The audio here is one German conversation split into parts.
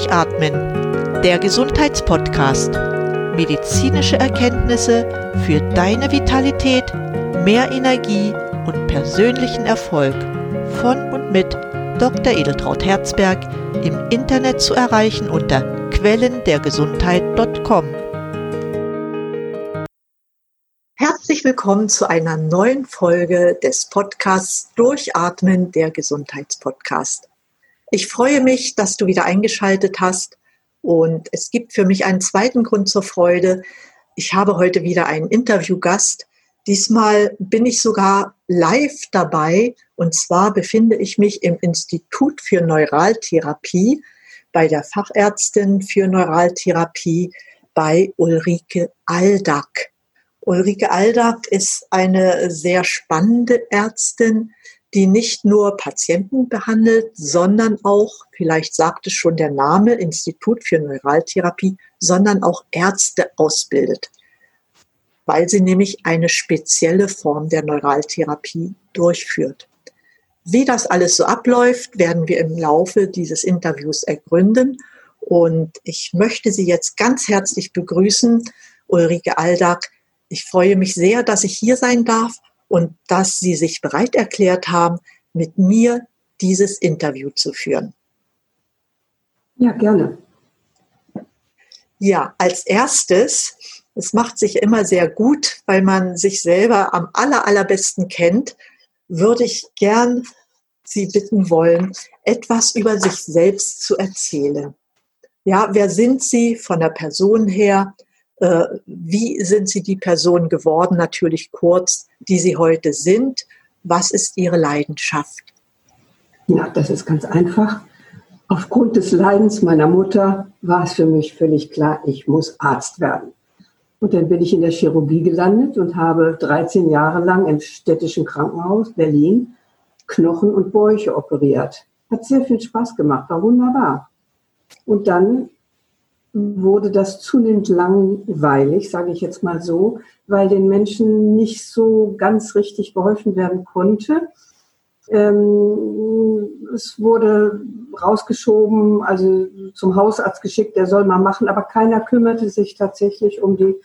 Durchatmen, der Gesundheitspodcast. Medizinische Erkenntnisse für deine Vitalität, mehr Energie und persönlichen Erfolg von und mit Dr. Edeltraut Herzberg im Internet zu erreichen unter quellendergesundheit.com. Herzlich willkommen zu einer neuen Folge des Podcasts Durchatmen der Gesundheitspodcast. Ich freue mich, dass du wieder eingeschaltet hast und es gibt für mich einen zweiten Grund zur Freude. Ich habe heute wieder einen Interviewgast. Diesmal bin ich sogar live dabei und zwar befinde ich mich im Institut für Neuraltherapie bei der Fachärztin für Neuraltherapie bei Ulrike Aldack. Ulrike Aldack ist eine sehr spannende Ärztin, die nicht nur Patienten behandelt, sondern auch, vielleicht sagt es schon der Name, Institut für Neuraltherapie, sondern auch Ärzte ausbildet, weil sie nämlich eine spezielle Form der Neuraltherapie durchführt. Wie das alles so abläuft, werden wir im Laufe dieses Interviews ergründen. Und ich möchte Sie jetzt ganz herzlich begrüßen, Ulrike Aldag. Ich freue mich sehr, dass ich hier sein darf und dass Sie sich bereit erklärt haben, mit mir dieses Interview zu führen. Ja, gerne. Ja, als erstes, es macht sich immer sehr gut, weil man sich selber am aller, allerbesten kennt, würde ich gern Sie bitten wollen, etwas über sich selbst zu erzählen. Ja, wer sind Sie von der Person her? Äh, wie sind Sie die Person geworden? Natürlich kurz, die Sie heute sind. Was ist Ihre Leidenschaft? Ja, das ist ganz einfach. Aufgrund des Leidens meiner Mutter war es für mich völlig klar, ich muss Arzt werden. Und dann bin ich in der Chirurgie gelandet und habe 13 Jahre lang im städtischen Krankenhaus Berlin Knochen und Bäuche operiert. Hat sehr viel Spaß gemacht, war wunderbar. Und dann wurde das zunehmend langweilig, sage ich jetzt mal so, weil den Menschen nicht so ganz richtig geholfen werden konnte. Ähm, es wurde rausgeschoben, also zum Hausarzt geschickt, der soll mal machen, aber keiner kümmerte sich tatsächlich um die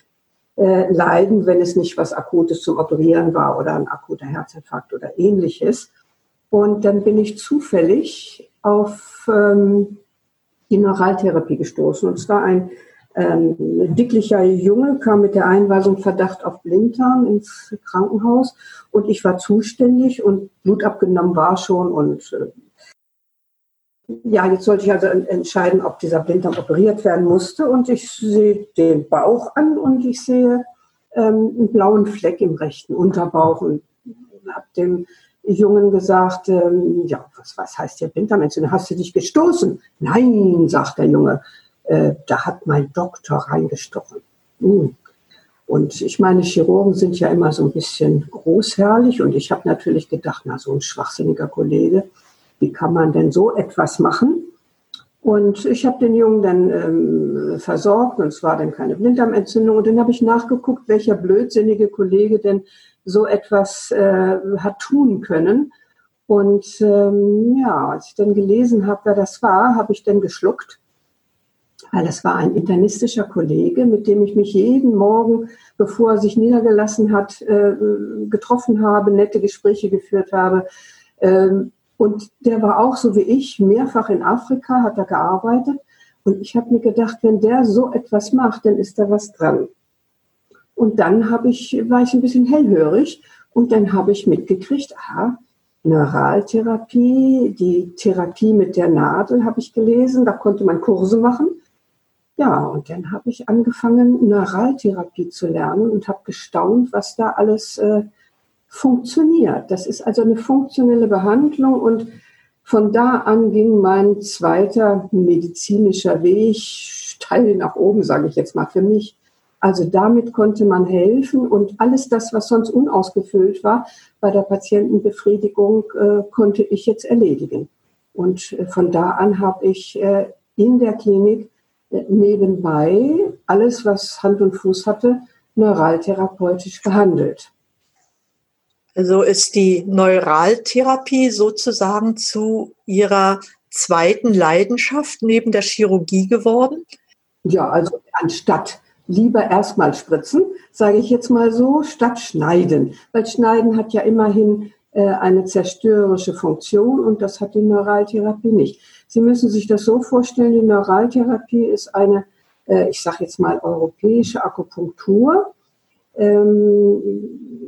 äh, Leiden, wenn es nicht was Akutes zum Operieren war oder ein akuter Herzinfarkt oder ähnliches. Und dann bin ich zufällig auf ähm, die Neuraltherapie gestoßen. Und zwar ein ähm, dicklicher Junge kam mit der Einweisung Verdacht auf Blinddarm ins Krankenhaus und ich war zuständig und Blut abgenommen war schon und äh, ja, jetzt sollte ich also entscheiden, ob dieser Blinddarm operiert werden musste und ich sehe den Bauch an und ich sehe ähm, einen blauen Fleck im rechten Unterbauch und habe dem Jungen gesagt, ähm, ja, was, was heißt hier Blinddarmentzündung? Hast du dich gestoßen? Nein, sagt der Junge, äh, da hat mein Doktor reingestochen. Hm. Und ich meine, Chirurgen sind ja immer so ein bisschen großherrlich und ich habe natürlich gedacht, na, so ein schwachsinniger Kollege, wie kann man denn so etwas machen? Und ich habe den Jungen dann ähm, versorgt und es war dann keine Blinddarmentzündung. Und dann habe ich nachgeguckt, welcher blödsinnige Kollege denn so etwas äh, hat tun können. Und ähm, ja, als ich dann gelesen habe, wer das war, habe ich dann geschluckt, weil das war ein internistischer Kollege, mit dem ich mich jeden Morgen, bevor er sich niedergelassen hat, äh, getroffen habe, nette Gespräche geführt habe. Ähm, und der war auch so wie ich mehrfach in Afrika, hat er gearbeitet. Und ich habe mir gedacht, wenn der so etwas macht, dann ist da was dran. Und dann ich, war ich ein bisschen hellhörig und dann habe ich mitgekriegt, aha, Neuraltherapie, die Therapie mit der Nadel habe ich gelesen, da konnte man Kurse machen. Ja, und dann habe ich angefangen, Neuraltherapie zu lernen und habe gestaunt, was da alles äh, funktioniert. Das ist also eine funktionelle Behandlung und von da an ging mein zweiter medizinischer Weg steil nach oben, sage ich jetzt mal für mich. Also damit konnte man helfen und alles das, was sonst unausgefüllt war, bei der Patientenbefriedigung äh, konnte ich jetzt erledigen. Und äh, von da an habe ich äh, in der Klinik äh, nebenbei alles, was Hand und Fuß hatte, neuraltherapeutisch behandelt. Also ist die Neuraltherapie sozusagen zu Ihrer zweiten Leidenschaft neben der Chirurgie geworden? Ja, also anstatt lieber erstmal spritzen, sage ich jetzt mal so, statt schneiden. Weil Schneiden hat ja immerhin äh, eine zerstörerische Funktion und das hat die Neuraltherapie nicht. Sie müssen sich das so vorstellen, die Neuraltherapie ist eine, äh, ich sage jetzt mal, europäische Akupunktur. Ähm,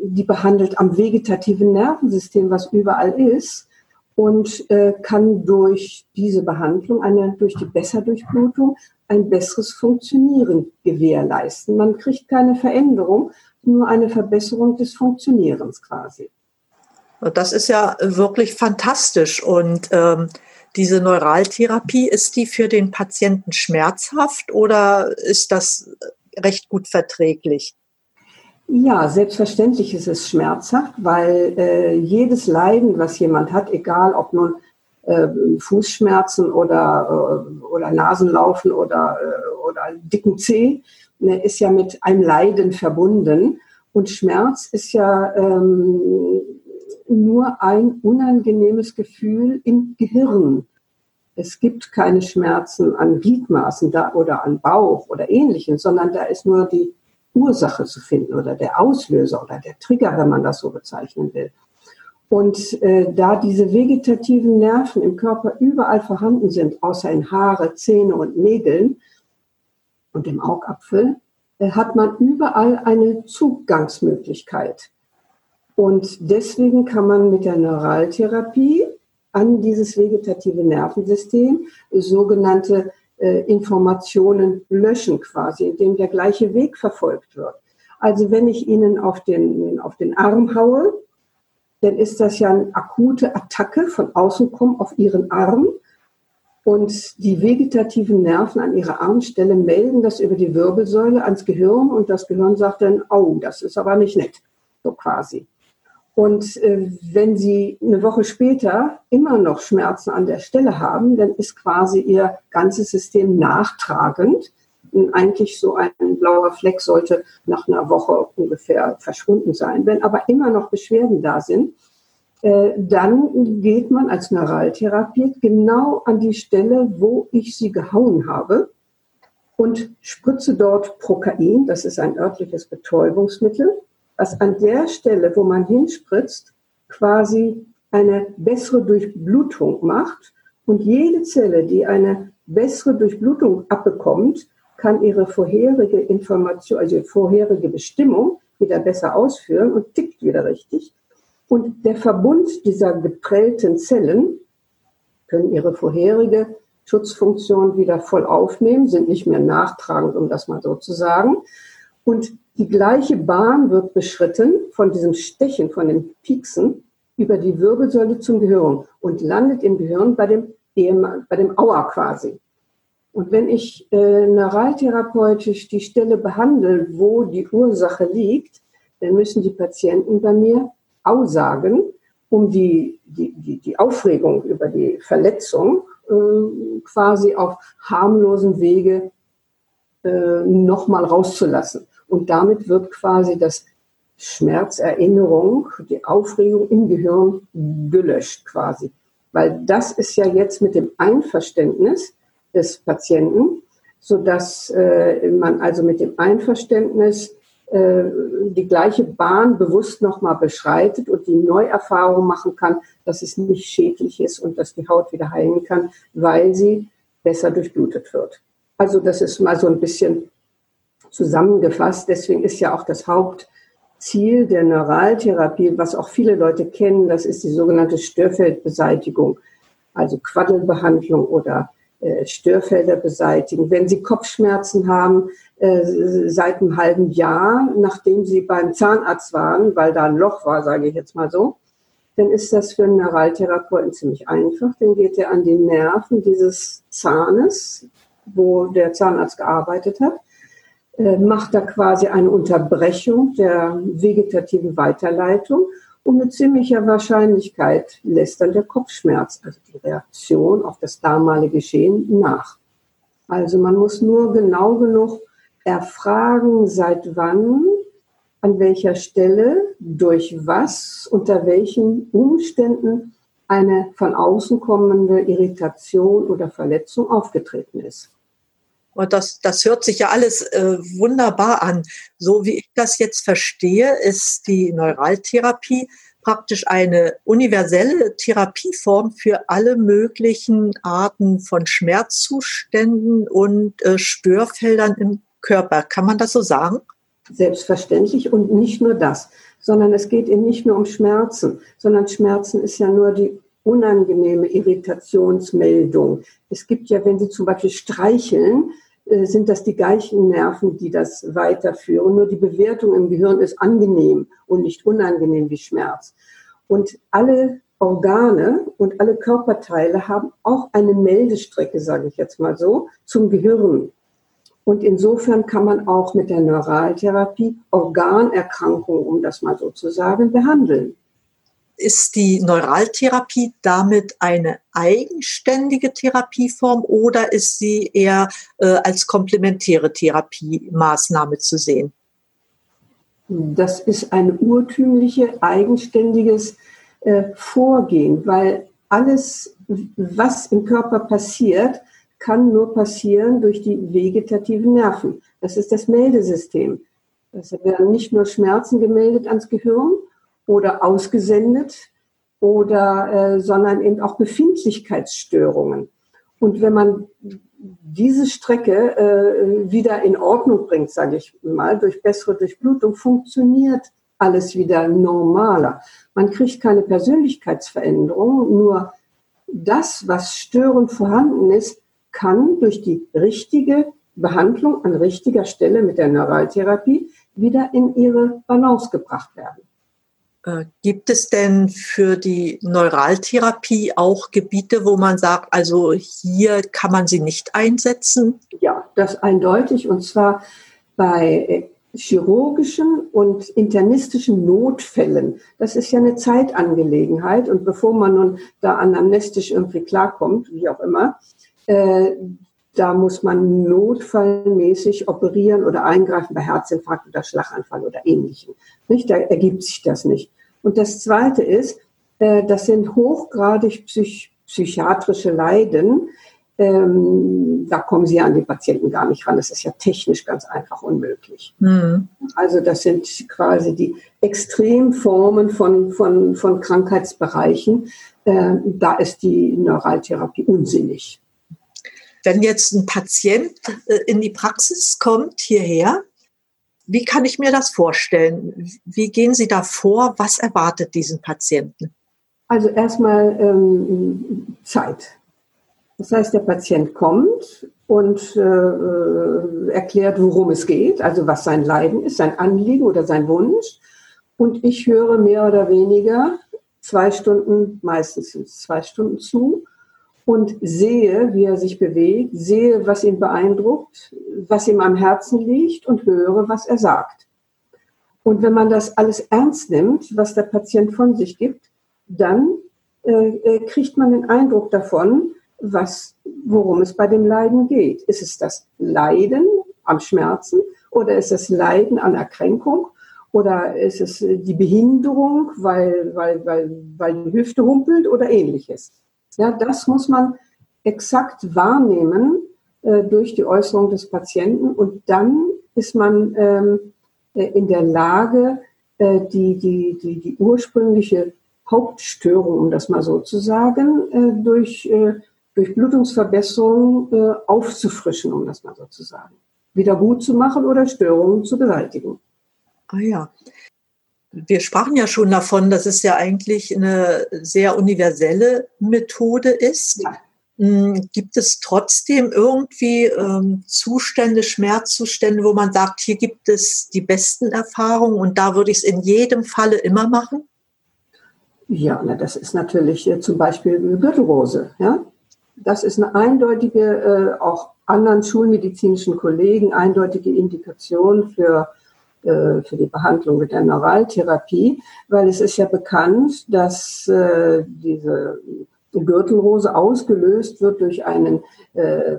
die behandelt am vegetativen Nervensystem, was überall ist und äh, kann durch diese Behandlung, eine, durch die Besserdurchblutung, ein besseres Funktionieren gewährleisten. Man kriegt keine Veränderung, nur eine Verbesserung des Funktionierens quasi. Das ist ja wirklich fantastisch. Und ähm, diese Neuraltherapie, ist die für den Patienten schmerzhaft oder ist das recht gut verträglich? Ja, selbstverständlich ist es schmerzhaft, weil äh, jedes Leiden, was jemand hat, egal ob nun äh, Fußschmerzen oder, äh, oder Nasenlaufen oder, äh, oder dicken Zeh, ne, ist ja mit einem Leiden verbunden. Und Schmerz ist ja ähm, nur ein unangenehmes Gefühl im Gehirn. Es gibt keine Schmerzen an Gliedmaßen da, oder an Bauch oder ähnlichem, sondern da ist nur die Ursache zu finden oder der Auslöser oder der Trigger, wenn man das so bezeichnen will. Und äh, da diese vegetativen Nerven im Körper überall vorhanden sind, außer in Haare, Zähne und Nägeln und im Augapfel, äh, hat man überall eine Zugangsmöglichkeit. Und deswegen kann man mit der Neuraltherapie an dieses vegetative Nervensystem sogenannte äh, Informationen löschen quasi, indem der gleiche Weg verfolgt wird. Also wenn ich Ihnen auf den, auf den Arm haue, dann ist das ja eine akute Attacke von außen kommen auf ihren Arm. Und die vegetativen Nerven an ihrer Armstelle melden das über die Wirbelsäule ans Gehirn und das Gehirn sagt dann, oh, das ist aber nicht nett, so quasi. Und äh, wenn Sie eine Woche später immer noch Schmerzen an der Stelle haben, dann ist quasi Ihr ganzes System nachtragend. Eigentlich so ein blauer Fleck sollte nach einer Woche ungefähr verschwunden sein. Wenn aber immer noch Beschwerden da sind, äh, dann geht man als Neuraltherapeut genau an die Stelle, wo ich sie gehauen habe und spritze dort Prokain, das ist ein örtliches Betäubungsmittel, was an der Stelle, wo man hinspritzt, quasi eine bessere Durchblutung macht und jede Zelle, die eine bessere Durchblutung abbekommt, kann ihre vorherige Information, also vorherige Bestimmung wieder besser ausführen und tickt wieder richtig. Und der Verbund dieser geprellten Zellen können ihre vorherige Schutzfunktion wieder voll aufnehmen, sind nicht mehr nachtragend, um das mal so zu sagen. Und die gleiche Bahn wird beschritten von diesem Stechen, von den Pieksen über die Wirbelsäule zum Gehirn und landet im Gehirn bei dem, bei dem Auer quasi. Und wenn ich äh, neuraltherapeutisch die Stelle behandle, wo die Ursache liegt, dann müssen die Patienten bei mir aussagen, um die, die, die, die Aufregung über die Verletzung äh, quasi auf harmlosen Wege äh, nochmal rauszulassen. Und damit wird quasi das Schmerzerinnerung, die Aufregung im Gehirn gelöscht quasi. Weil das ist ja jetzt mit dem Einverständnis des Patienten, sodass äh, man also mit dem Einverständnis äh, die gleiche Bahn bewusst nochmal beschreitet und die Neuerfahrung machen kann, dass es nicht schädlich ist und dass die Haut wieder heilen kann, weil sie besser durchblutet wird. Also das ist mal so ein bisschen zusammengefasst. Deswegen ist ja auch das Hauptziel der Neuraltherapie, was auch viele Leute kennen, das ist die sogenannte Störfeldbeseitigung, also Quaddelbehandlung oder äh, Störfelder beseitigen. Wenn Sie Kopfschmerzen haben, äh, seit einem halben Jahr, nachdem Sie beim Zahnarzt waren, weil da ein Loch war, sage ich jetzt mal so, dann ist das für einen Neuraltherapeuten ziemlich einfach. Dann geht er an die Nerven dieses Zahnes, wo der Zahnarzt gearbeitet hat, macht da quasi eine Unterbrechung der vegetativen Weiterleitung und mit ziemlicher Wahrscheinlichkeit lässt dann der Kopfschmerz, also die Reaktion auf das damalige Geschehen, nach. Also man muss nur genau genug erfragen, seit wann, an welcher Stelle, durch was, unter welchen Umständen eine von außen kommende Irritation oder Verletzung aufgetreten ist. Und das, das hört sich ja alles äh, wunderbar an. So wie ich das jetzt verstehe, ist die Neuraltherapie praktisch eine universelle Therapieform für alle möglichen Arten von Schmerzzuständen und äh, Störfeldern im Körper. Kann man das so sagen? Selbstverständlich und nicht nur das, sondern es geht eben nicht nur um Schmerzen, sondern Schmerzen ist ja nur die unangenehme Irritationsmeldung. Es gibt ja, wenn Sie zum Beispiel streicheln, sind das die gleichen Nerven, die das weiterführen. Nur die Bewertung im Gehirn ist angenehm und nicht unangenehm wie Schmerz. Und alle Organe und alle Körperteile haben auch eine Meldestrecke, sage ich jetzt mal so, zum Gehirn. Und insofern kann man auch mit der Neuraltherapie Organerkrankungen, um das mal so zu sagen, behandeln. Ist die Neuraltherapie damit eine eigenständige Therapieform oder ist sie eher äh, als komplementäre Therapiemaßnahme zu sehen? Das ist ein urtümliche, eigenständiges äh, Vorgehen, weil alles, was im Körper passiert, kann nur passieren durch die vegetativen Nerven. Das ist das Meldesystem. Es werden nicht nur Schmerzen gemeldet ans Gehirn, oder ausgesendet oder äh, sondern eben auch Befindlichkeitsstörungen. Und wenn man diese Strecke äh, wieder in Ordnung bringt, sage ich mal, durch bessere Durchblutung, funktioniert alles wieder normaler. Man kriegt keine Persönlichkeitsveränderung, nur das, was störend vorhanden ist, kann durch die richtige Behandlung an richtiger Stelle mit der Neuraltherapie wieder in ihre Balance gebracht werden. Äh, gibt es denn für die Neuraltherapie auch Gebiete, wo man sagt, also hier kann man sie nicht einsetzen? Ja, das eindeutig. Und zwar bei chirurgischen und internistischen Notfällen. Das ist ja eine Zeitangelegenheit. Und bevor man nun da anamnestisch irgendwie klarkommt, wie auch immer, äh, da muss man notfallmäßig operieren oder eingreifen bei Herzinfarkt oder Schlaganfall oder ähnlichem. Nicht? Da ergibt sich das nicht. Und das Zweite ist, äh, das sind hochgradig psych psychiatrische Leiden. Ähm, da kommen Sie an die Patienten gar nicht ran. Das ist ja technisch ganz einfach unmöglich. Mhm. Also das sind quasi die Extremformen von, von, von Krankheitsbereichen. Äh, da ist die Neuraltherapie unsinnig. Wenn jetzt ein Patient äh, in die Praxis kommt, hierher, wie kann ich mir das vorstellen? Wie gehen Sie da vor? Was erwartet diesen Patienten? Also erstmal ähm, Zeit. Das heißt, der Patient kommt und äh, erklärt, worum es geht, also was sein Leiden ist, sein Anliegen oder sein Wunsch. Und ich höre mehr oder weniger zwei Stunden, meistens zwei Stunden zu und sehe, wie er sich bewegt, sehe, was ihn beeindruckt, was ihm am Herzen liegt und höre, was er sagt. Und wenn man das alles ernst nimmt, was der Patient von sich gibt, dann äh, äh kriegt man den Eindruck davon, was, worum es bei dem Leiden geht. Ist es das Leiden am Schmerzen oder ist es Leiden an Erkränkung oder ist es die Behinderung, weil, weil, weil, weil die Hüfte humpelt oder ähnliches? Ja, das muss man exakt wahrnehmen äh, durch die Äußerung des Patienten und dann ist man ähm, äh, in der Lage, äh, die, die, die, die ursprüngliche Hauptstörung, um das mal so zu sagen, äh, durch, äh, durch Blutungsverbesserung äh, aufzufrischen, um das mal so zu sagen. Wieder gut zu machen oder Störungen zu beseitigen. Ah ja wir sprachen ja schon davon, dass es ja eigentlich eine sehr universelle Methode ist. Hm, gibt es trotzdem irgendwie ähm, Zustände, Schmerzzustände, wo man sagt, hier gibt es die besten Erfahrungen und da würde ich es in jedem Falle immer machen? Ja, na, das ist natürlich äh, zum Beispiel Gürtelrose. Ja? Das ist eine eindeutige, äh, auch anderen schulmedizinischen Kollegen, eindeutige Indikation für äh, für die Behandlung mit der Neuraltherapie, weil es ist ja bekannt, dass äh, diese Gürtelrose ausgelöst wird durch einen äh,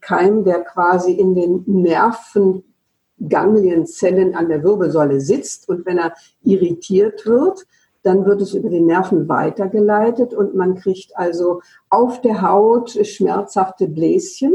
Keim, der quasi in den Nervenganglienzellen an der Wirbelsäule sitzt und wenn er irritiert wird, Dann wird es über die Nerven weitergeleitet und man kriegt also auf der Haut schmerzhafte Bläschen.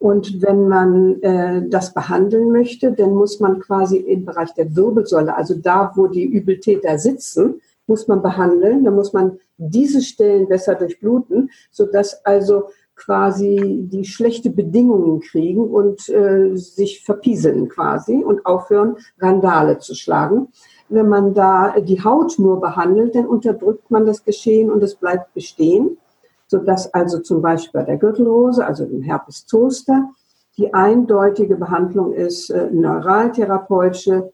Und wenn man äh, das behandeln möchte, dann muss man quasi im Bereich der Wirbelsäule, also da, wo die Übeltäter sitzen, muss man behandeln. Da muss man diese Stellen besser durchbluten, sodass also quasi die schlechte Bedingungen kriegen und äh, sich verpieseln quasi und aufhören, Randale zu schlagen. Wenn man da die Haut nur behandelt, dann unterdrückt man das Geschehen und es bleibt bestehen, sodass also zum Beispiel bei der Gürtelrose, also dem Herpes zoster, die eindeutige Behandlung ist äh, neuraltherapeutische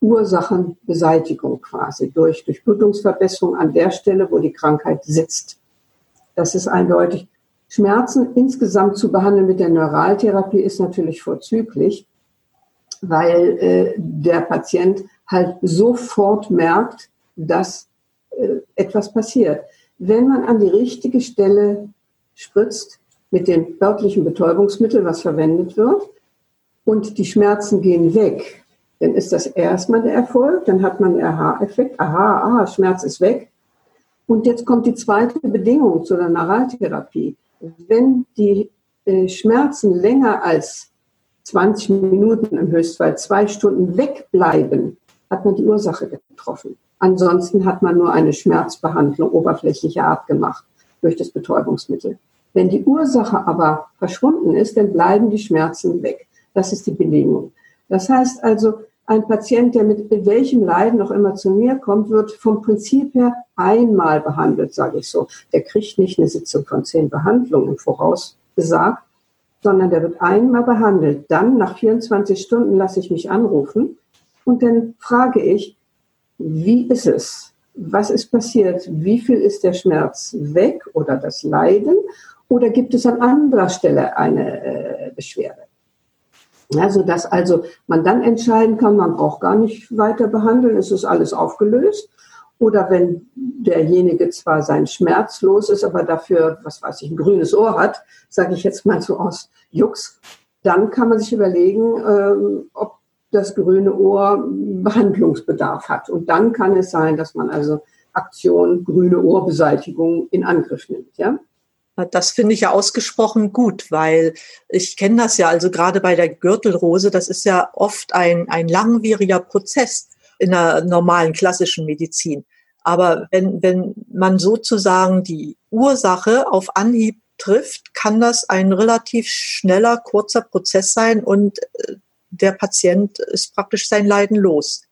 Ursachenbeseitigung quasi durch Durchblutungsverbesserung an der Stelle, wo die Krankheit sitzt. Das ist eindeutig. Schmerzen insgesamt zu behandeln mit der Neuraltherapie ist natürlich vorzüglich, weil äh, der Patient halt sofort merkt, dass äh, etwas passiert. Wenn man an die richtige Stelle spritzt mit dem örtlichen Betäubungsmittel, was verwendet wird, und die Schmerzen gehen weg, dann ist das erstmal der Erfolg, dann hat man den Aha-Effekt, aha, aha, Schmerz ist weg. Und jetzt kommt die zweite Bedingung zu der Neuraltherapie. Wenn die äh, Schmerzen länger als 20 Minuten im Höchstfall zwei Stunden wegbleiben, hat man die Ursache getroffen. Ansonsten hat man nur eine Schmerzbehandlung oberflächlicher Art gemacht durch das Betäubungsmittel. Wenn die Ursache aber verschwunden ist, dann bleiben die Schmerzen weg. Das ist die Bedingung. Das heißt also, ein Patient, der mit welchem Leiden noch immer zu mir kommt, wird vom Prinzip her einmal behandelt, sage ich so. Der kriegt nicht eine Sitzung von zehn Behandlungen voraus gesagt, sondern der wird einmal behandelt. Dann nach 24 Stunden lasse ich mich anrufen und dann frage ich, wie ist es? Was ist passiert? Wie viel ist der Schmerz weg oder das Leiden? Oder gibt es an anderer Stelle eine äh, Beschwerde? Ja, sodass also man dann entscheiden kann, man braucht gar nicht weiter behandeln, es ist alles aufgelöst. Oder wenn derjenige zwar sein Schmerz los ist, aber dafür, was weiß ich, ein grünes Ohr hat, sage ich jetzt mal so aus Jux, dann kann man sich überlegen, ähm, ob das grüne Ohr Behandlungsbedarf hat. Und dann kann es sein, dass man also Aktion grüne Ohrbeseitigung in Angriff nimmt. Ja? Das finde ich ja ausgesprochen gut, weil ich kenne das ja, also gerade bei der Gürtelrose, das ist ja oft ein, ein langwieriger Prozess in der normalen klassischen Medizin. Aber wenn, wenn man sozusagen die Ursache auf Anhieb trifft, kann das ein relativ schneller, kurzer Prozess sein und äh, der Patient ist praktisch sein Leiden los.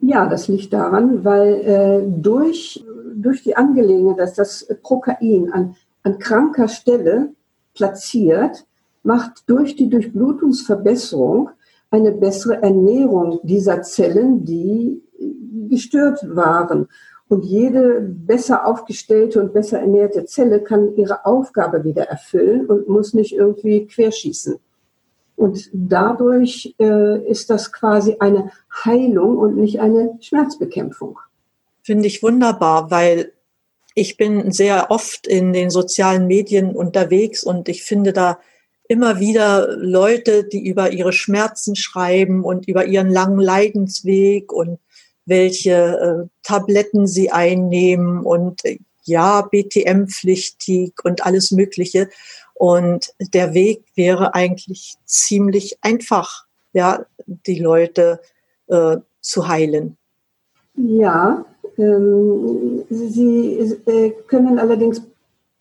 Ja, das liegt daran, weil äh, durch, durch die Angelegenheit, dass das Prokain an an kranker Stelle platziert, macht durch die Durchblutungsverbesserung eine bessere Ernährung dieser Zellen, die gestört waren. Und jede besser aufgestellte und besser ernährte Zelle kann ihre Aufgabe wieder erfüllen und muss nicht irgendwie querschießen. Und dadurch äh, ist das quasi eine Heilung und nicht eine Schmerzbekämpfung. Finde ich wunderbar, weil ich bin sehr oft in den sozialen Medien unterwegs und ich finde da immer wieder Leute, die über ihre Schmerzen schreiben und über ihren langen Leidensweg und welche äh, Tabletten sie einnehmen und äh, ja, BTM-pflichtig und alles Mögliche. Und der Weg wäre eigentlich ziemlich einfach, ja, die Leute äh, zu heilen. Ja, ähm, Sie äh, können allerdings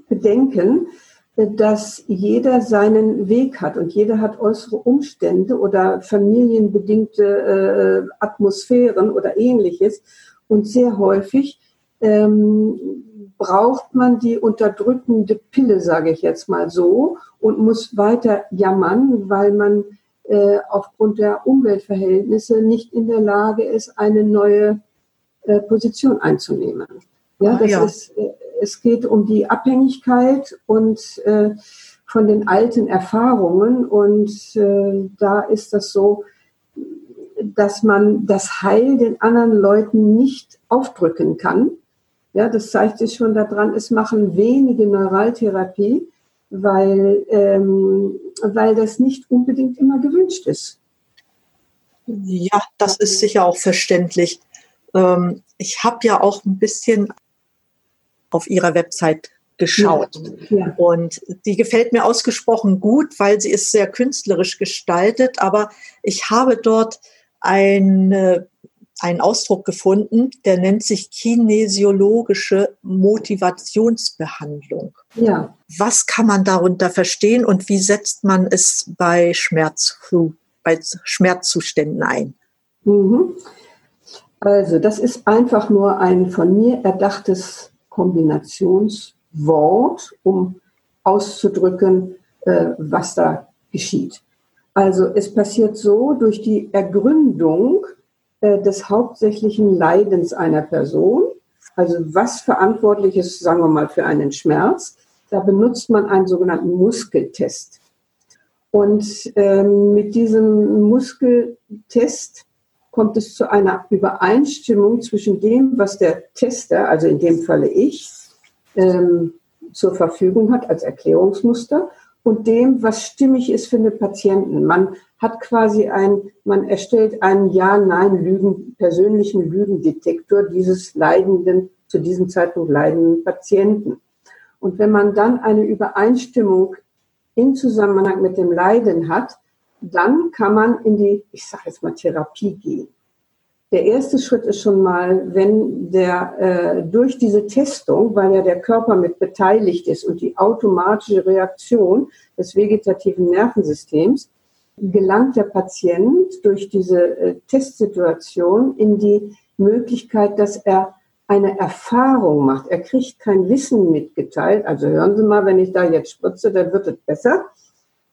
bedenken, dass jeder seinen Weg hat und jeder hat äußere Umstände oder familienbedingte äh, Atmosphären oder ähnliches. Und sehr häufig ähm, braucht man die unterdrückende Pille, sage ich jetzt mal so, und muss weiter jammern, weil man äh, aufgrund der Umweltverhältnisse nicht in der Lage ist, eine neue äh, Position einzunehmen. Ja, ah, das ja. ist, äh, es geht um die Abhängigkeit und äh, von den alten Erfahrungen und äh, da ist das so, dass man das Heil den anderen Leuten nicht aufdrücken kann. Ja, das zeigt sich schon daran, es machen wenige Neuraltherapie, weil, ähm, weil das nicht unbedingt immer gewünscht ist. Ja, das ist sicher auch verständlich. ähm, ich habe ja auch ein bisschen auf Ihrer Website geschaut. Ja, ja. Und die gefällt mir ausgesprochen gut, weil sie ist sehr künstlerisch gestaltet. Aber ich habe dort eine, einen Ausdruck gefunden, der nennt sich kinesiologische Motivationsbehandlung. Ja. Was kann man darunter verstehen und wie setzt man es bei, Schmerz, bei Schmerzzuständen ein? Mhm. Also, das ist einfach nur ein von mir erdachtes Kombinationswort, um auszudrücken, äh, was da geschieht. Also es passiert so durch die Ergründung äh, des hauptsächlichen Leidens einer Person, also was verantwortlich ist, sagen wir mal, für einen Schmerz, da benutzt man einen sogenannten Muskeltest. Und ähm, mit diesem Muskeltest kommt es zu einer Übereinstimmung zwischen dem, was der Tester, also in dem Falle ich, ähm, zur Verfügung hat als Erklärungsmuster und dem, was stimmig ist für den Patienten. Man hat quasi ein, man erstellt einen Ja-Nein-Lügen, persönlichen Lügendetektor dieses leidenden, zu diesem Zeitpunkt leidenden Patienten. Und wenn man dann eine Übereinstimmung in Zusammenhang mit dem Leiden hat, dann kann man in die, ich sage jetzt mal, Therapie gehen. Der erste Schritt ist schon mal, wenn der äh, durch diese Testung, weil ja der Körper mit beteiligt ist und die automatische Reaktion des vegetativen Nervensystems, gelangt der Patient durch diese äh, Testsituation in die Möglichkeit, dass er eine Erfahrung macht. Er kriegt kein Wissen mitgeteilt. Also hören Sie mal, wenn ich da jetzt spritze, dann wird es besser,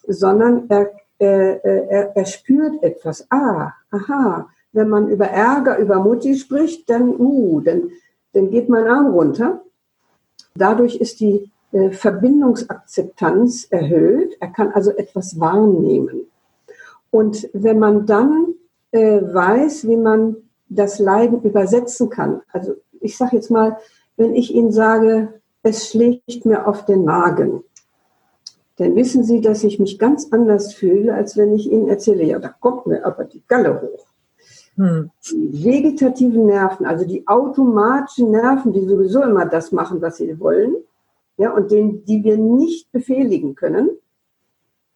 sondern er äh, äh, er, er spürt etwas. Ah, aha, wenn man über Ärger, über Mutti spricht, dann, uh, dann, dann geht mein Arm runter. Dadurch ist die äh, Verbindungsakzeptanz erhöht. Er kann also etwas wahrnehmen. Und wenn man dann äh, weiß, wie man das Leiden übersetzen kann, also ich sage jetzt mal, wenn ich Ihnen sage, es schlägt mir auf den Magen, dann wissen Sie, dass ich mich ganz anders fühle, als wenn ich Ihnen erzähle, ja, da kommt mir aber die Galle hoch. Hm. Die vegetativen Nerven, also die automatischen Nerven, die sowieso immer das machen, was sie wollen, ja, und den, die wir nicht befehligen können,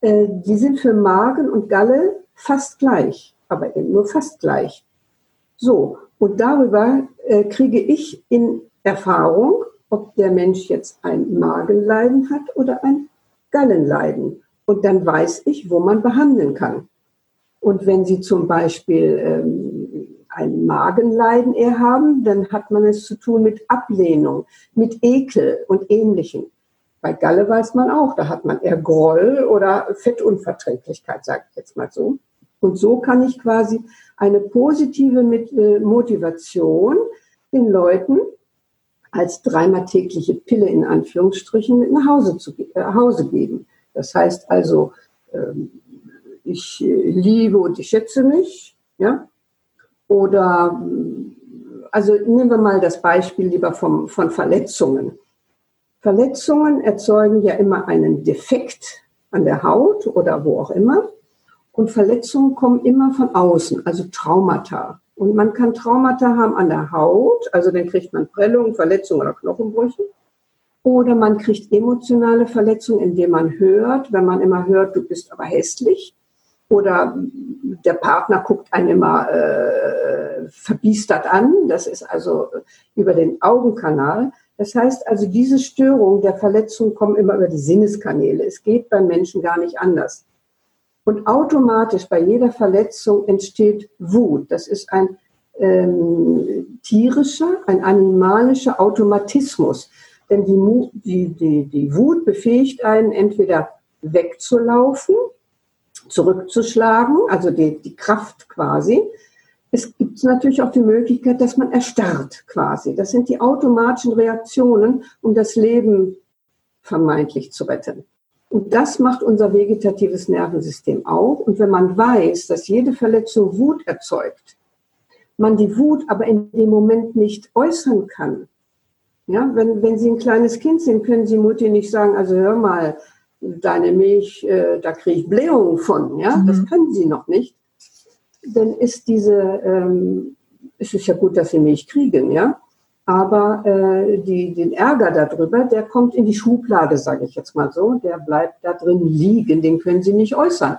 äh, die sind für Magen und Galle fast gleich, aber eben nur fast gleich. So, und darüber äh, kriege ich in Erfahrung, ob der Mensch jetzt ein Magenleiden hat oder ein Gallenleiden. Und dann weiß ich, wo man behandeln kann. Und wenn Sie zum Beispiel ähm, ein Magenleiden eher haben, dann hat man es zu tun mit Ablehnung, mit Ekel und Ähnlichem. Bei Galle weiß man auch, da hat man eher Groll oder Fettunverträglichkeit, sage ich jetzt mal so. Und so kann ich quasi eine positive äh, Motivation den Leuten als dreimal tägliche Pille in Anführungsstrichen mit nach Hause, zu, äh, Hause geben. Das heißt also, ähm, ich äh, liebe und ich schätze mich, ja. Oder, also nehmen wir mal das Beispiel lieber vom, von Verletzungen. Verletzungen erzeugen ja immer einen Defekt an der Haut oder wo auch immer. Und Verletzungen kommen immer von außen, also Traumata. Und man kann Traumata haben an der Haut, also dann kriegt man Prellungen, Verletzungen oder Knochenbrüche. Oder man kriegt emotionale Verletzungen, indem man hört, wenn man immer hört, du bist aber hässlich. Oder der Partner guckt einen immer äh, verbiestert an. Das ist also über den Augenkanal. Das heißt also, diese Störungen der Verletzung kommen immer über die Sinneskanäle. Es geht beim Menschen gar nicht anders. Und automatisch bei jeder Verletzung entsteht Wut. Das ist ein ähm, tierischer, ein animalischer Automatismus. Denn die, die, die, die Wut befähigt einen entweder wegzulaufen, zurückzuschlagen, also die, die Kraft quasi. Es gibt natürlich auch die Möglichkeit, dass man erstarrt quasi. Das sind die automatischen Reaktionen, um das Leben vermeintlich zu retten. Und das macht unser vegetatives Nervensystem auch. Und wenn man weiß, dass jede Verletzung Wut erzeugt, man die Wut aber in dem Moment nicht äußern kann. Ja, wenn, wenn Sie ein kleines Kind sind, können Sie Mutti nicht sagen, also hör mal, deine Milch, äh, da kriege ich Blähungen von. Ja, mhm. das können Sie noch nicht. Dann ist diese, ähm, es ist ja gut, dass sie Milch kriegen, ja. Aber äh, die, den Ärger darüber, der kommt in die Schublade, sage ich jetzt mal so. Der bleibt da drin liegen, den können sie nicht äußern.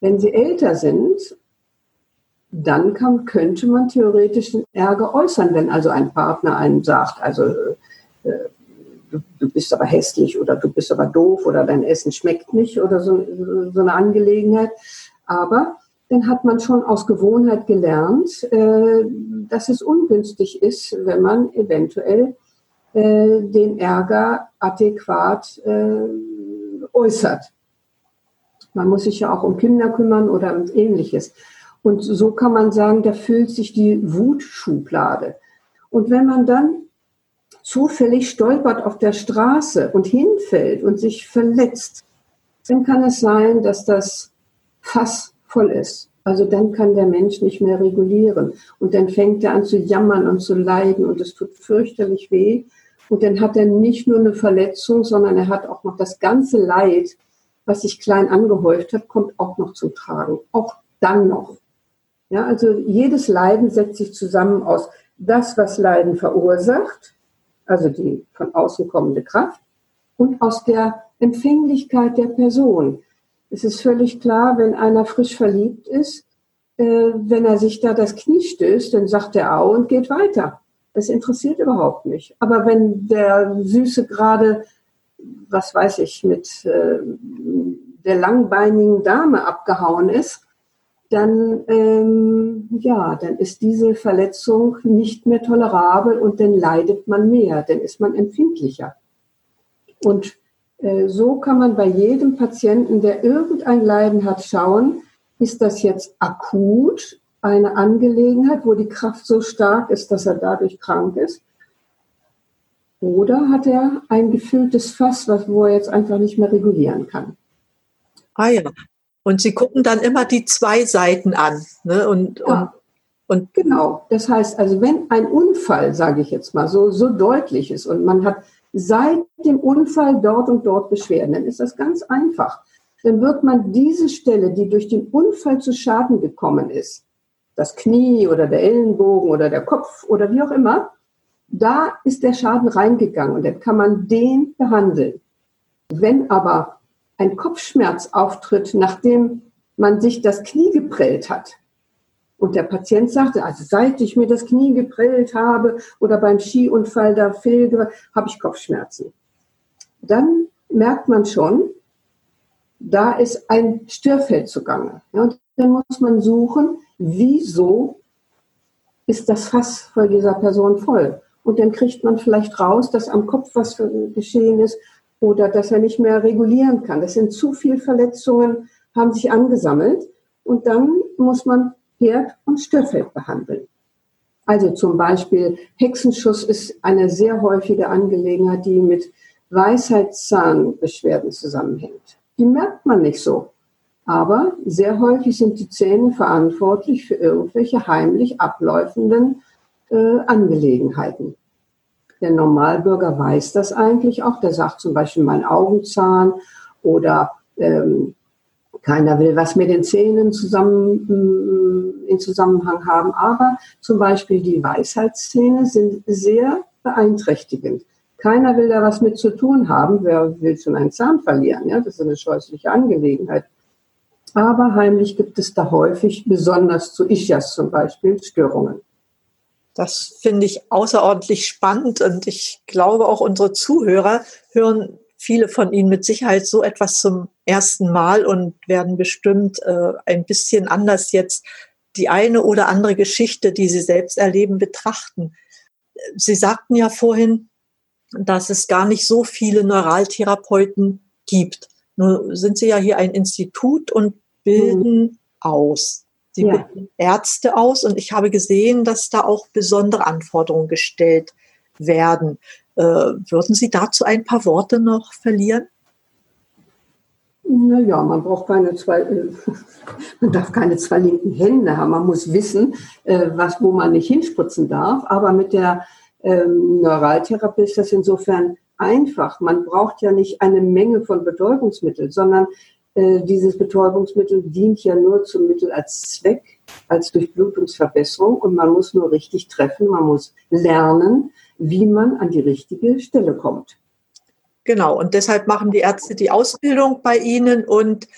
Wenn sie älter sind, dann kann, könnte man theoretisch den Ärger äußern, wenn also ein Partner einem sagt, also äh, du, du, bist aber hässlich oder du bist aber doof oder dein Essen schmeckt nicht oder so, so eine Angelegenheit. Aber dann hat man schon aus Gewohnheit gelernt, äh, dass es ungünstig ist, wenn man eventuell äh, den Ärger adäquat äh, äußert. Man muss sich ja auch um Kinder kümmern oder um ähnliches. Und so kann man sagen, da füllt sich die Wutschublade. Und wenn man dann zufällig stolpert auf der Straße und hinfällt und sich verletzt, dann kann es sein, dass das Fass voll ist. Also dann kann der Mensch nicht mehr regulieren. Und dann fängt er an zu jammern und zu leiden und es tut fürchterlich weh. Und dann hat er nicht nur eine Verletzung, sondern er hat auch noch das ganze Leid, was sich klein angehäuft hat, kommt auch noch zum Tragen. Auch dann noch. Ja, also jedes Leiden setzt sich zusammen aus das, was Leiden verursacht, also die von außen kommende Kraft, und aus der Empfänglichkeit der Person. Es ist völlig klar, wenn einer frisch verliebt ist, äh, wenn er sich da das Knie stößt, dann sagt er au und geht weiter. Das interessiert überhaupt nicht. Aber wenn der Süße gerade, was weiß ich, mit äh, der langbeinigen Dame abgehauen ist, dann, ähm, ja, dann ist diese Verletzung nicht mehr tolerabel und dann leidet man mehr, dann ist man empfindlicher. Und äh, so kann man bei jedem Patienten, der irgendein Leiden hat, schauen, ist das jetzt akut eine Angelegenheit, wo die Kraft so stark ist, dass er dadurch krank ist? Oder hat er ein gefülltes Fass, wo er jetzt einfach nicht mehr regulieren kann? Ah ja. Und Sie gucken dann immer die zwei Seiten an. Ne? Und, ja. und, und genau. Das heißt also, wenn ein Unfall, sage ich jetzt mal so, so deutlich ist und man hat seit dem Unfall dort und dort Beschwerden. Dann ist das ganz einfach. Dann wird man diese Stelle, die durch den Unfall zu Schaden gekommen ist, das Knie oder der Ellenbogen oder der Kopf oder wie auch immer, da ist der Schaden reingegangen und dann kann man den behandeln. Wenn aber ein Kopfschmerz auftritt, nachdem man sich das Knie geprellt hat, und der Patient sagte, also seit ich mir das Knie geprellt habe oder beim Skiunfall da fehlge, habe ich Kopfschmerzen. Dann merkt man schon, da ist ein Störfeld zugange. Ja, und dann muss man suchen, wieso ist das Fass vor dieser Person voll? Und dann kriegt man vielleicht raus, dass am Kopf was geschehen ist oder dass er nicht mehr regulieren kann. Das sind zu viele Verletzungen, haben sich angesammelt. Und dann muss man Herd- und Störfeld behandeln. Also zum Beispiel Hexenschuss ist eine sehr häufige Angelegenheit, die mit Weisheitszahnbeschwerden zusammenhängt. Die merkt man nicht so. Aber sehr häufig sind die Zähne verantwortlich für irgendwelche heimlich abläufenden äh, Angelegenheiten. Der Normalbürger weiß das eigentlich auch. Der sagt zum Beispiel mein Augenzahn oder ähm, keiner will was mit den Zähnen zusammen, mm, in Zusammenhang haben. Aber zum Beispiel die Weisheitszähne sind sehr beeinträchtigend. Keiner will da was mit zu tun haben. Wer will schon einen Zahn verlieren? Ja, das ist eine scheußliche Angelegenheit. Aber heimlich gibt es da häufig, besonders zu Ischias zum Beispiel, Störungen. Das finde ich außerordentlich spannend und ich glaube auch unsere Zuhörer hören viele von Ihnen mit Sicherheit so etwas zum ersten Mal und werden bestimmt äh, ein bisschen anders jetzt die eine oder andere Geschichte, die Sie selbst erleben, betrachten. Sie sagten ja vorhin, dass es gar nicht so viele Neuraltherapeuten gibt. Nur sind Sie ja hier ein Institut und bilden mhm. aus. Sie ja. bilden Ärzte aus und ich habe gesehen, dass da auch besondere Anforderungen gestellt werden. Äh, würden Sie dazu ein paar Worte noch verlieren? Naja, man braucht keine zwei, äh, man darf keine zwei linken Hände haben. Man muss wissen, äh, was, wo man nicht hinspritzen darf. Aber mit der ähm, Neuraltherapie ist das insofern einfach. Man braucht ja nicht eine Menge von Betäubungsmitteln, sondern Äh, dieses Betäubungsmittel dient ja nur zum Mittel als Zweck, als Durchblutungsverbesserung und man muss nur richtig treffen, man muss lernen, wie man an die richtige Stelle kommt. Genau, und deshalb machen die Ärzte die Ausbildung bei Ihnen und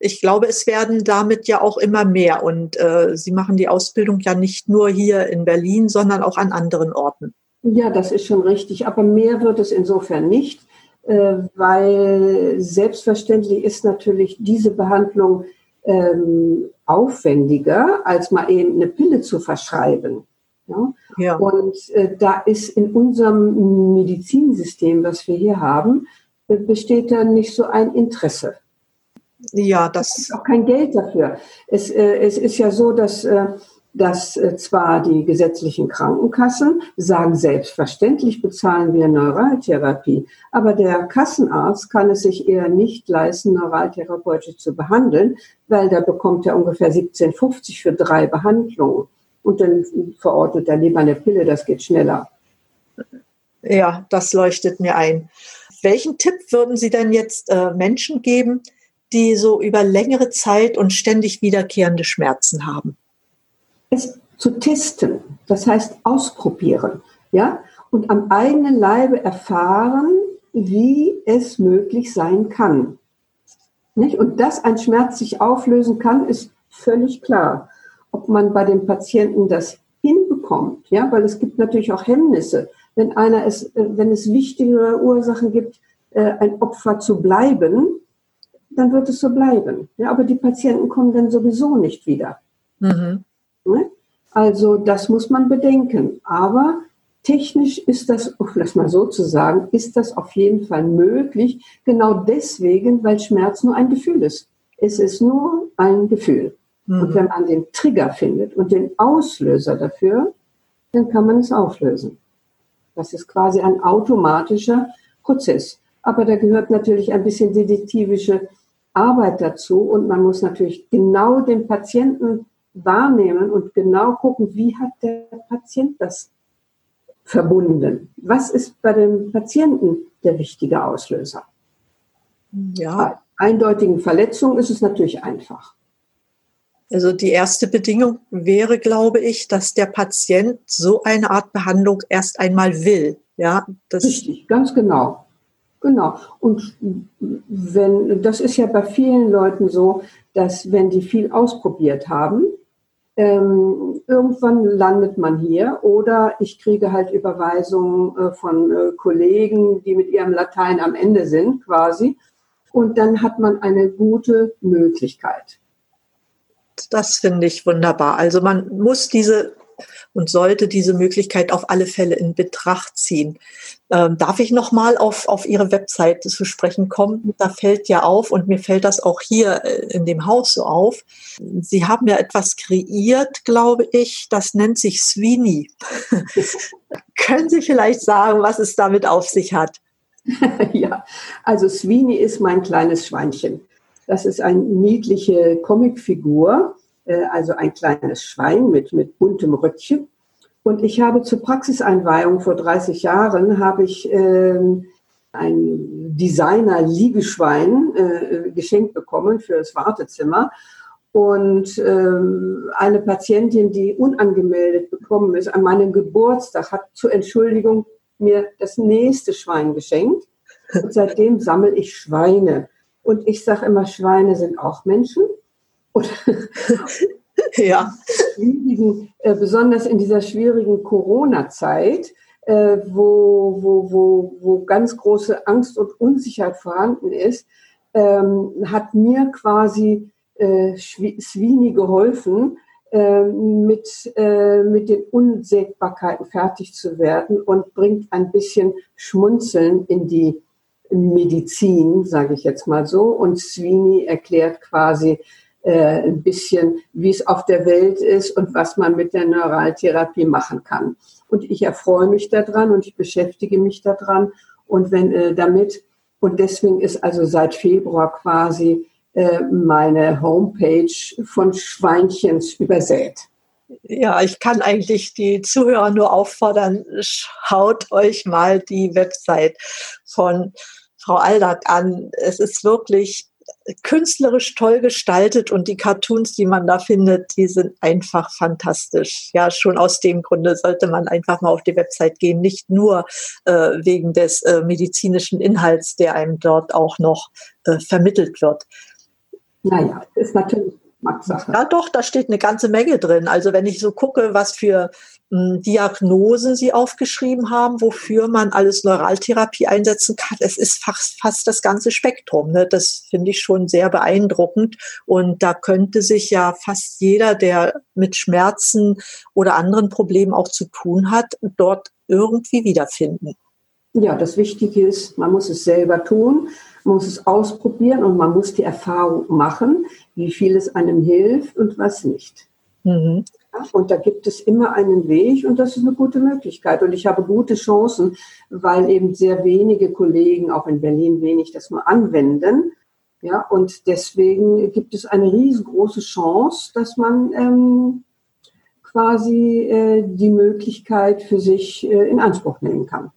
ich glaube, es werden damit ja auch immer mehr. Und äh, Sie machen die Ausbildung ja nicht nur hier in Berlin, sondern auch an anderen Orten. Ja, das ist schon richtig. Aber mehr wird es insofern nicht, weil selbstverständlich ist natürlich diese Behandlung ähm, aufwendiger, als mal eben eine Pille zu verschreiben. Ja? ja. Und äh, da ist in unserem Medizinsystem, was wir hier haben, äh, besteht da nicht so ein Interesse. Ja, das ist auch kein Geld dafür. Es, äh, es ist ja so, dass, äh, dass äh, zwar die gesetzlichen Krankenkassen sagen, selbstverständlich bezahlen wir Neuraltherapie, aber der Kassenarzt kann es sich eher nicht leisten, neuraltherapeutisch zu behandeln, weil da bekommt er ungefähr 17,50 für drei Behandlungen. Und dann verordnet er lieber eine Pille, das geht schneller. Ja, das leuchtet mir ein. Welchen Tipp würden Sie denn jetzt äh, Menschen geben, die so über längere Zeit und ständig wiederkehrende Schmerzen haben? Es zu testen, das heißt ausprobieren, ja, und am eigenen Leibe erfahren, wie es möglich sein kann. Nicht? Und dass ein Schmerz sich auflösen kann, ist völlig klar. Ob man bei dem Patienten das hinbekommt, ja, weil es gibt natürlich auch Hemmnisse. Wenn einer es, äh, wenn es wichtigere Ursachen gibt, äh, ein Opfer zu bleiben, dann wird es so bleiben. Ja, aber die Patienten kommen dann sowieso nicht wieder. Mhm. Ne? Also das muss man bedenken. Aber technisch ist das, um das mal so zu sagen, ist das auf jeden Fall möglich. Genau deswegen, weil Schmerz nur ein Gefühl ist. Es ist nur ein Gefühl. Mhm. Und wenn man den Trigger findet und den Auslöser dafür, dann kann man es auflösen. Das ist quasi ein automatischer Prozess. Aber da gehört natürlich ein bisschen detektivische Arbeit dazu und man muss natürlich genau den Patienten wahrnehmen und genau gucken, wie hat der Patient das verbunden? Was ist bei dem Patienten der wichtige Auslöser? Ja. Bei eindeutigen Verletzungen ist es natürlich einfach. Also die erste Bedingung wäre, glaube ich, dass der Patient so eine Art Behandlung erst einmal will. Ja, das Richtig, ganz genau. Genau. Und wenn, das ist ja bei vielen Leuten so, dass wenn die viel ausprobiert haben, ähm, irgendwann landet man hier oder ich kriege halt Überweisungen äh, von äh, Kollegen, die mit ihrem Latein am Ende sind quasi. Und dann hat man eine gute Möglichkeit. Das finde ich wunderbar. Also man muss diese und sollte diese Möglichkeit auf alle Fälle in Betracht ziehen. Ähm, darf ich noch mal auf, auf Ihre Webseite zu sprechen kommen? Da fällt ja auf, und mir fällt das auch hier äh, in dem Haus so auf, Sie haben ja etwas kreiert, glaube ich, das nennt sich Sweeney. Können Sie vielleicht sagen, was es damit auf sich hat? ja, also Sweeney ist mein kleines Schweinchen. Das ist eine niedliche Comicfigur, also ein kleines Schwein mit, mit buntem Röckchen. Und ich habe zur Praxiseinweihung vor 30 Jahren habe ich ähm, ein Designer-Liegeschwein äh, geschenkt bekommen für das Wartezimmer. Und ähm, eine Patientin, die unangemeldet bekommen ist, an meinem Geburtstag, hat zur Entschuldigung mir das nächste Schwein geschenkt. Und seitdem sammle ich Schweine. Und ich sage immer, Schweine sind auch Menschen. Ja. Äh, besonders in dieser schwierigen Corona-Zeit, äh, wo, wo, wo, wo ganz große Angst und Unsicherheit vorhanden ist, ähm, hat mir quasi äh, Sweeney geholfen, äh, mit, mit den Unsägbarkeiten fertig zu werden und bringt ein bisschen Schmunzeln in die Medizin, sage ich jetzt mal so. Und Sweeney erklärt quasi, äh, ein bisschen, wie es auf der Welt ist und was man mit der Neuraltherapie machen kann. Und ich erfreue mich daran und ich beschäftige mich daran und wenn äh, damit und deswegen ist also seit Februar quasi äh, meine Homepage von Schweinchens übersät. Ja, ich kann eigentlich die Zuhörer nur auffordern, schaut euch mal die Website von Frau Aldag an. Es ist wirklich künstlerisch toll gestaltet und die Cartoons, die man da findet, die sind einfach fantastisch. Ja, schon aus dem Grunde sollte man einfach mal auf die Website gehen, nicht nur äh, wegen des äh, medizinischen Inhalts, der einem dort auch noch äh, vermittelt wird. Naja, ist natürlich Geschmackssache. Ja, doch, da steht eine ganze Menge drin. Also wenn ich so gucke, was für hm, Diagnosen Sie aufgeschrieben haben, wofür man alles Neuraltherapie einsetzen kann. Es ist fast, fast das ganze Spektrum. Ne? Das finde ich schon sehr beeindruckend. Und da könnte sich ja fast jeder, der mit Schmerzen oder anderen Problemen auch zu tun hat, dort irgendwie wiederfinden. Ja, das Wichtige ist, man muss es selber tun, man muss es ausprobieren und man muss die Erfahrung machen, wie viel es einem hilft und was nicht. Mhm. Und da gibt es immer einen Weg und das ist eine gute Möglichkeit. Und ich habe gute Chancen, weil eben sehr wenige Kollegen, auch in Berlin wenig, das nur anwenden. Ja, und deswegen gibt es eine riesengroße Chance, dass man ähm, quasi äh, die Möglichkeit für sich äh, in Anspruch nehmen kann.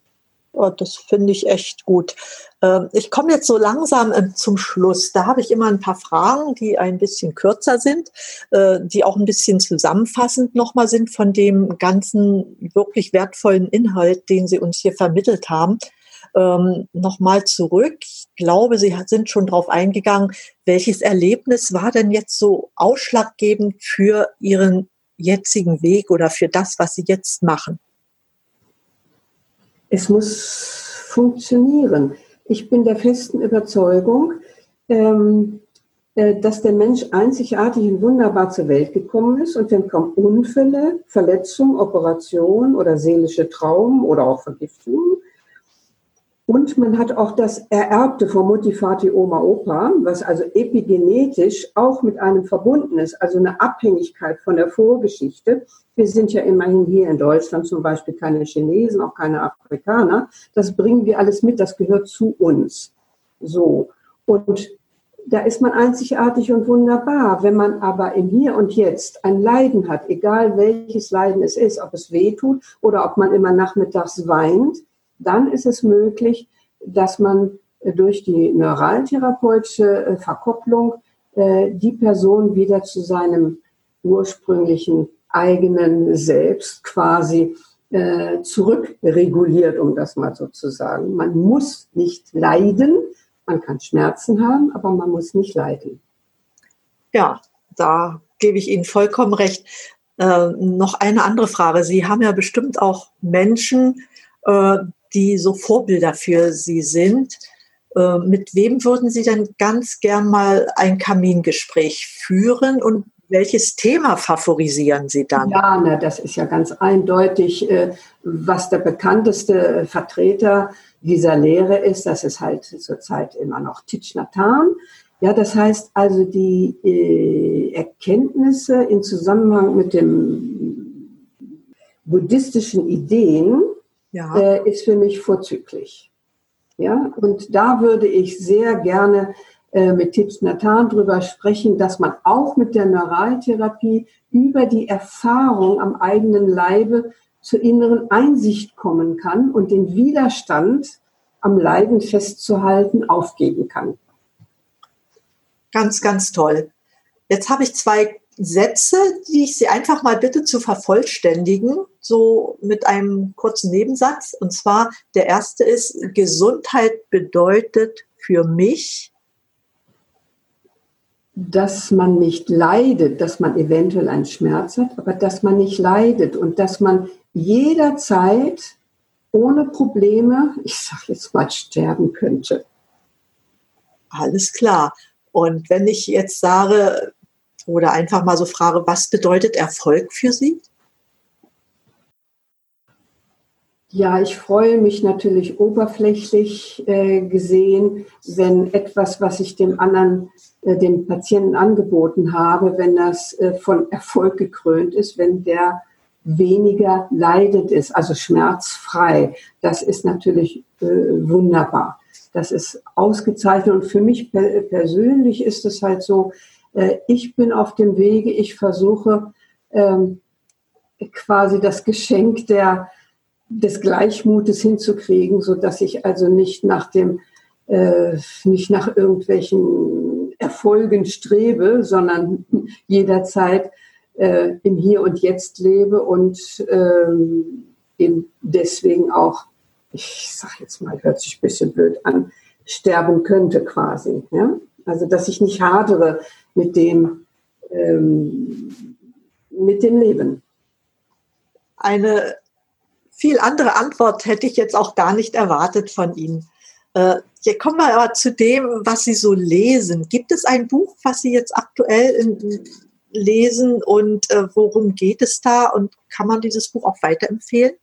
Das finde ich echt gut. Ähm, ich komme jetzt so langsam ähm, zum Schluss. Da habe ich immer ein paar Fragen, die ein bisschen kürzer sind, äh, die auch ein bisschen zusammenfassend nochmal sind von dem ganzen wirklich wertvollen Inhalt, den Sie uns hier vermittelt haben. Ähm, nochmal zurück. Ich glaube, Sie sind schon darauf eingegangen. Welches Erlebnis war denn jetzt so ausschlaggebend für Ihren jetzigen Weg oder für das, was Sie jetzt machen? Es muss funktionieren. Ich bin der festen Überzeugung, ähm, äh, dass der Mensch einzigartig und wunderbar zur Welt gekommen ist und wenn kommen Unfälle, Verletzungen, Operationen oder seelische Traumen oder auch Vergiftungen, und man hat auch das Ererbte von Mutti, Vati, Oma, Opa, was also epigenetisch auch mit einem verbunden ist, also eine Abhängigkeit von der Vorgeschichte. Wir sind ja immerhin hier in Deutschland zum Beispiel keine Chinesen, auch keine Afrikaner. Das bringen wir alles mit, das gehört zu uns. So. Und da ist man einzigartig und wunderbar. Wenn man aber im Hier und Jetzt ein Leiden hat, egal welches Leiden es ist, ob es weh tut oder ob man immer nachmittags weint, dann ist es möglich, dass man äh, durch die neuraltherapeutische äh, Verkopplung äh, die Person wieder zu seinem ursprünglichen eigenen Selbst quasi zurückreguliert, um das mal so zu sagen. Man muss nicht leiden, man kann Schmerzen haben, aber man muss nicht leiden. Ja, da gebe ich Ihnen vollkommen recht. Äh, noch eine andere Frage. Sie haben ja bestimmt auch Menschen, äh, die so Vorbilder für Sie sind. Äh, mit wem würden Sie denn ganz gern mal ein Kamingespräch führen und welches Thema favorisieren Sie dann? Ja, na, das ist ja ganz eindeutig, äh, was der bekannteste Vertreter dieser Lehre ist. Das ist halt zurzeit immer noch Thich Nhat Hanh. Ja, das heißt also die äh, Erkenntnisse in Zusammenhang mit dem buddhistischen Ideen ja. äh, ist für mich vorzüglich. Ja, und da würde ich sehr gerne äh, mit Tips Nathan drüber sprechen, dass man auch mit der Neuraltherapie über die Erfahrung am eigenen Leibe zur inneren Einsicht kommen kann und den Widerstand am Leiden festzuhalten aufgeben kann. Ganz, ganz toll. Jetzt habe ich zwei Sätze, die ich Sie einfach mal bitte zu vervollständigen, so mit einem kurzen Nebensatz. Und zwar, der erste ist, Gesundheit bedeutet für mich, dass man nicht leidet, dass man eventuell einen Schmerz hat, aber dass man nicht leidet und dass man jederzeit ohne Probleme, ich sage jetzt mal, sterben könnte. Alles klar. Und wenn ich jetzt sage, oder einfach mal so frage, was bedeutet Erfolg für Sie? Ja, ich freue mich natürlich oberflächlich äh, gesehen, wenn etwas, was ich dem anderen, äh, dem Patienten angeboten habe, wenn das äh, von Erfolg gekrönt ist, wenn der weniger leidend ist, also schmerzfrei. Das ist natürlich äh, wunderbar. Das ist ausgezeichnet und für mich per persönlich ist es halt so, äh, ich bin auf dem Wege, ich versuche ähm, quasi das Geschenk der, des Gleichmutes hinzukriegen, so dass ich also nicht nach dem, äh, nicht nach irgendwelchen Erfolgen strebe, sondern jederzeit äh, im Hier und Jetzt lebe und ähm, eben deswegen auch, ich sage jetzt mal, hört sich ein bisschen blöd an, sterben könnte quasi. Ja? Also dass ich nicht hadere mit dem, ähm, mit dem Leben. Eine viel andere Antwort hätte ich jetzt auch gar nicht erwartet von Ihnen. Äh, hier kommen wir aber zu dem, was Sie so lesen. Gibt es ein Buch, was Sie jetzt aktuell in, lesen und äh, worum geht es da und kann man dieses Buch auch weiterempfehlen?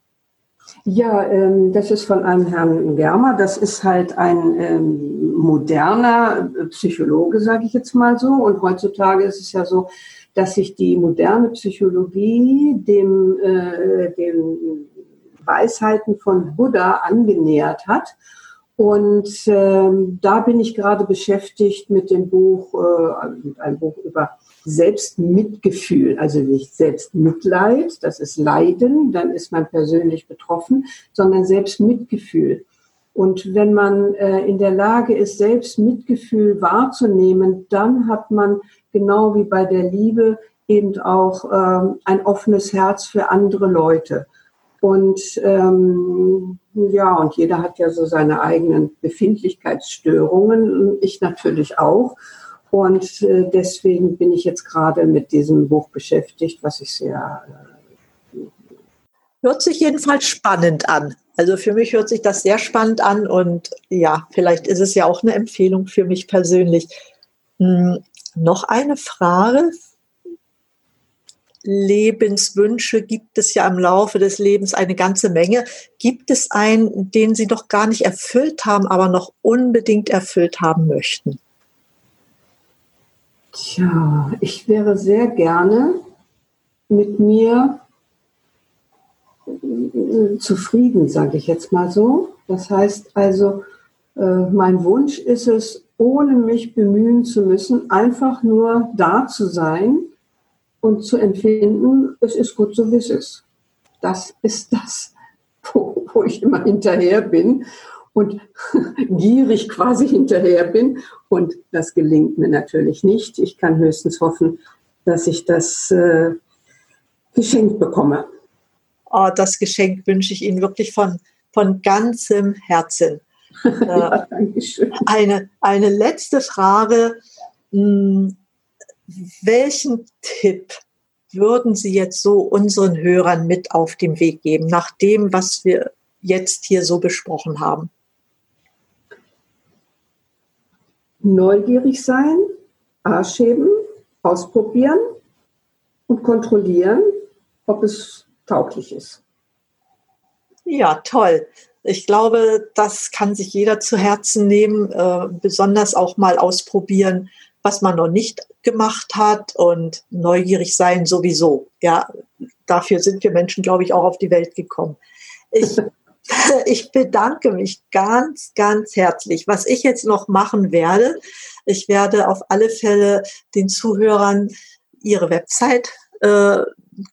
Ja, ähm, das ist von einem Herrn Germer. Das ist halt ein ähm, moderner Psychologe, sage ich jetzt mal so. Und heutzutage ist es ja so, dass sich die moderne Psychologie dem, äh, den Weisheiten von Buddha angenähert hat. Und ähm, da bin ich gerade beschäftigt mit dem Buch, äh, mit einem Buch über Selbstmitgefühl, also nicht Selbstmitleid, das ist Leiden, dann ist man persönlich betroffen, sondern Selbstmitgefühl. Und wenn man äh, in der Lage ist, Selbstmitgefühl wahrzunehmen, dann hat man genau wie bei der Liebe eben auch ähm, ein offenes Herz für andere Leute. Und ähm, ja, und jeder hat ja so seine eigenen Befindlichkeitsstörungen, ich natürlich auch. Und äh, deswegen bin ich jetzt gerade mit diesem Buch beschäftigt, was ich sehr. Äh, hört sich jedenfalls spannend an. Also für mich hört sich das sehr spannend an und ja, vielleicht ist es ja auch eine Empfehlung für mich persönlich. Hm, noch eine Frage. Lebenswünsche gibt es ja im Laufe des Lebens eine ganze Menge. Gibt es einen, den Sie doch gar nicht erfüllt haben, aber noch unbedingt erfüllt haben möchten? Tja, ich wäre sehr gerne mit mir äh, zufrieden, sage ich jetzt mal so. Das heißt also, äh, mein Wunsch ist es, ohne mich bemühen zu müssen, einfach nur da zu sein und zu empfinden, es ist gut so, wie es ist. Das ist das, wo, wo ich immer hinterher bin und gierig quasi hinterher bin. Und das gelingt mir natürlich nicht. Ich kann höchstens hoffen, dass ich das äh, geschenkt bekomme. Oh, das Geschenk wünsche ich Ihnen wirklich von, von ganzem Herzen. ja, äh, eine, eine letzte Frage. Hm, welchen Tipp würden Sie jetzt so unseren Hörern mit auf den Weg geben, nach dem, was wir jetzt hier so besprochen haben? Neugierig sein, Arsch heben, ausprobieren und kontrollieren, ob es tauglich ist. Ja, toll. Ich glaube, das kann sich jeder zu Herzen nehmen, äh, besonders auch mal ausprobieren, was man noch nicht gemacht hat und neugierig sein sowieso. Ja, dafür sind wir Menschen, glaube ich, auch auf die Welt gekommen. Ich ich bedanke mich ganz, ganz herzlich. Was ich jetzt noch machen werde, ich werde auf alle Fälle den Zuhörern ihre Website äh,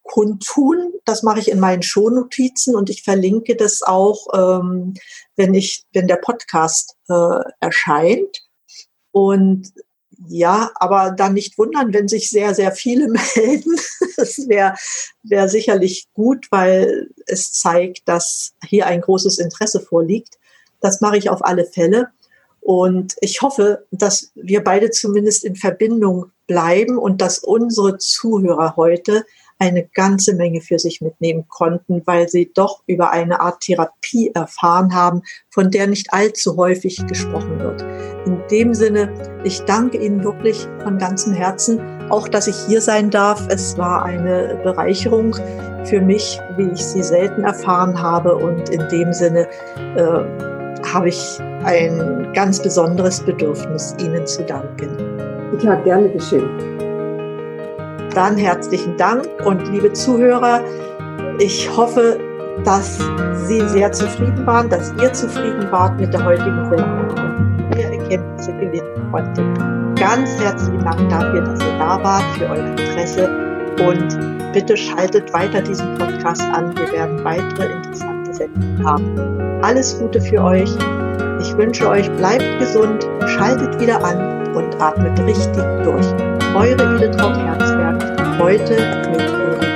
kundtun. Das mache ich in meinen Shownotizen und ich verlinke das auch, ähm, wenn ich, wenn der Podcast äh, erscheint. Und ja, aber dann nicht wundern, wenn sich sehr, sehr viele melden. Das wäre wär sicherlich gut, weil es zeigt, dass hier ein großes Interesse vorliegt. Das mache ich auf alle Fälle. Und ich hoffe, dass wir beide zumindest in Verbindung bleiben und dass unsere Zuhörer heute eine ganze Menge für sich mitnehmen konnten, weil sie doch über eine Art Therapie erfahren haben, von der nicht allzu häufig gesprochen wird. In dem Sinne, ich danke Ihnen wirklich von ganzem Herzen, auch dass ich hier sein darf. Es war eine Bereicherung für mich, wie ich sie selten erfahren habe. Und in dem Sinne äh, habe ich ein ganz besonderes Bedürfnis, Ihnen zu danken. Ja, gerne geschehen. Dann herzlichen Dank und liebe Zuhörer, ich hoffe, dass Sie sehr zufrieden waren, dass ihr zufrieden wart mit der heutigen Sendung und ihr Erkenntnisse gewinnen konntet. Ganz herzlichen Dank dafür, dass ihr da wart, für euer Interesse und bitte schaltet weiter diesen Podcast an. Wir werden weitere interessante Sendungen haben. Alles Gute für euch. Ich wünsche euch, bleibt gesund, schaltet wieder an und atmet richtig durch. Eure Edeltraut Herzberg, heute mit euren